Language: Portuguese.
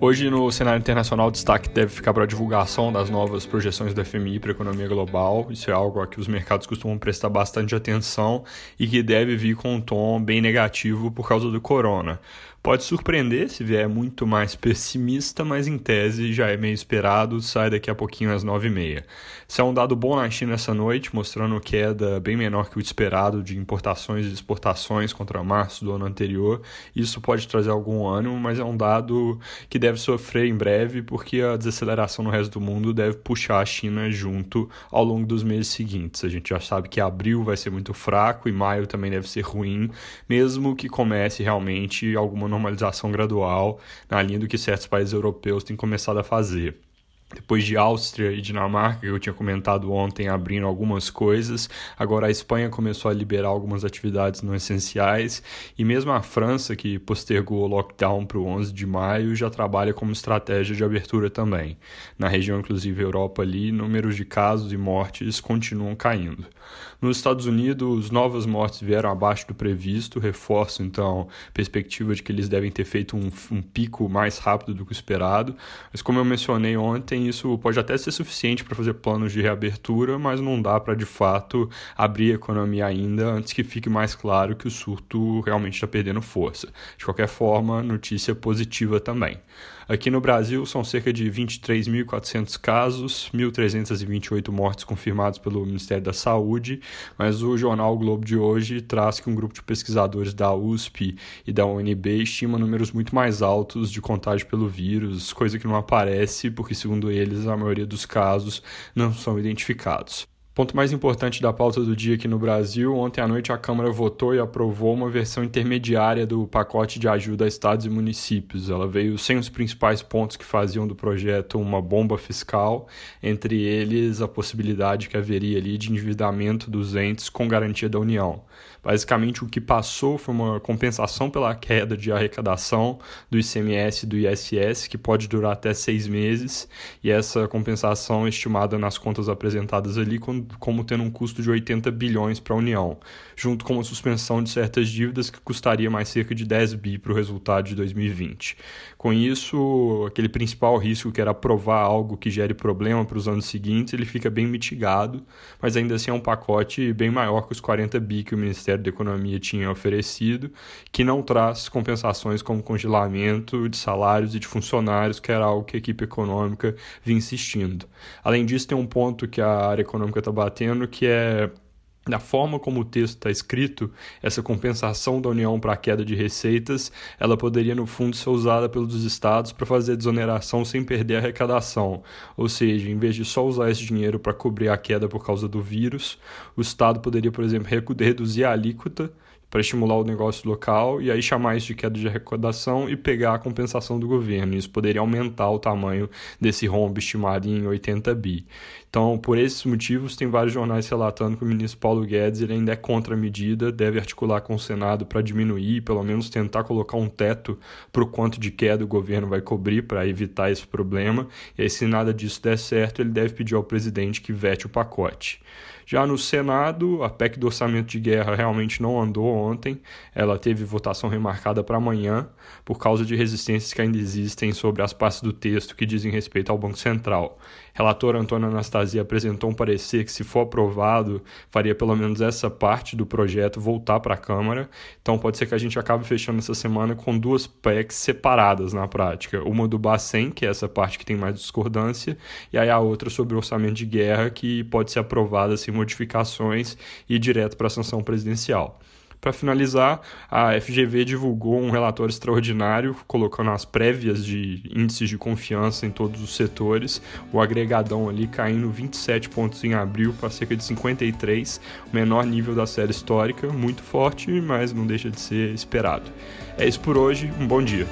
Hoje, no cenário internacional, o destaque deve ficar para a divulgação das novas projeções do FMI para a economia global. Isso é algo a que os mercados costumam prestar bastante atenção e que deve vir com um tom bem negativo por causa do corona. Pode surpreender se vier muito mais pessimista, mas em tese já é meio esperado, sai daqui a pouquinho às 9h30. Se é um dado bom na China essa noite, mostrando queda bem menor que o esperado de importações e exportações contra março do ano anterior, isso pode trazer algum ânimo, mas é um dado que deve sofrer em breve, porque a desaceleração no resto do mundo deve puxar a China junto ao longo dos meses seguintes. A gente já sabe que abril vai ser muito fraco e maio também deve ser ruim, mesmo que comece realmente alguma normalização gradual, na linha do que certos países europeus têm começado a fazer. Depois de Áustria e Dinamarca, que eu tinha comentado ontem, abrindo algumas coisas, agora a Espanha começou a liberar algumas atividades não essenciais, e mesmo a França, que postergou o lockdown para o 11 de maio, já trabalha como estratégia de abertura também. Na região, inclusive Europa ali, números de casos e mortes continuam caindo. Nos Estados Unidos, novas mortes vieram abaixo do previsto, reforço então a perspectiva de que eles devem ter feito um, um pico mais rápido do que o esperado, mas como eu mencionei ontem, isso pode até ser suficiente para fazer planos de reabertura, mas não dá para de fato abrir a economia ainda antes que fique mais claro que o surto realmente está perdendo força. De qualquer forma, notícia positiva também. Aqui no Brasil são cerca de 23.400 casos, 1.328 mortes confirmados pelo Ministério da Saúde, mas o jornal Globo de hoje traz que um grupo de pesquisadores da USP e da UNB estima números muito mais altos de contágio pelo vírus, coisa que não aparece porque, segundo eles, a maioria dos casos não são identificados. Ponto mais importante da pauta do dia aqui no Brasil: ontem à noite a Câmara votou e aprovou uma versão intermediária do pacote de ajuda a estados e municípios. Ela veio sem os principais pontos que faziam do projeto uma bomba fiscal, entre eles a possibilidade que haveria ali de endividamento dos entes com garantia da União. Basicamente, o que passou foi uma compensação pela queda de arrecadação do ICMS e do ISS, que pode durar até seis meses, e essa compensação é estimada nas contas apresentadas ali como tendo um custo de 80 bilhões para a União, junto com a suspensão de certas dívidas que custaria mais cerca de 10 bi para o resultado de 2020. Com isso, aquele principal risco que era aprovar algo que gere problema para os anos seguintes, ele fica bem mitigado, mas ainda assim é um pacote bem maior que os 40 bi que o Ministério da Economia tinha oferecido, que não traz compensações como congelamento de salários e de funcionários, que era algo que a equipe econômica vinha insistindo. Além disso, tem um ponto que a área econômica está batendo, que é da forma como o texto está escrito, essa compensação da União para a queda de receitas, ela poderia no fundo ser usada pelos estados para fazer desoneração sem perder a arrecadação. Ou seja, em vez de só usar esse dinheiro para cobrir a queda por causa do vírus, o estado poderia, por exemplo, reduzir a alíquota para estimular o negócio local e aí chamar isso de queda de arrecadação e pegar a compensação do governo. Isso poderia aumentar o tamanho desse rombo estimado em 80 bi. Então, por esses motivos, tem vários jornais relatando que o ministro Paulo Guedes ele ainda é contra a medida, deve articular com o Senado para diminuir, pelo menos tentar colocar um teto para o quanto de queda o governo vai cobrir para evitar esse problema. E aí, se nada disso der certo, ele deve pedir ao presidente que vete o pacote. Já no Senado, a PEC do orçamento de guerra realmente não andou ontem. Ela teve votação remarcada para amanhã, por causa de resistências que ainda existem sobre as partes do texto que dizem respeito ao Banco Central. Relator Antônio Anastasia apresentou um parecer que, se for aprovado, faria pelo menos essa parte do projeto voltar para a Câmara. Então, pode ser que a gente acabe fechando essa semana com duas PECs separadas na prática. Uma do Bacen, que é essa parte que tem mais discordância, e aí a outra sobre o orçamento de guerra, que pode ser aprovada sem modificações e ir direto para a sanção presidencial. Para finalizar, a FGV divulgou um relatório extraordinário, colocando as prévias de índices de confiança em todos os setores, o agregadão ali caindo 27 pontos em abril para cerca de 53, o menor nível da série histórica, muito forte, mas não deixa de ser esperado. É isso por hoje, um bom dia.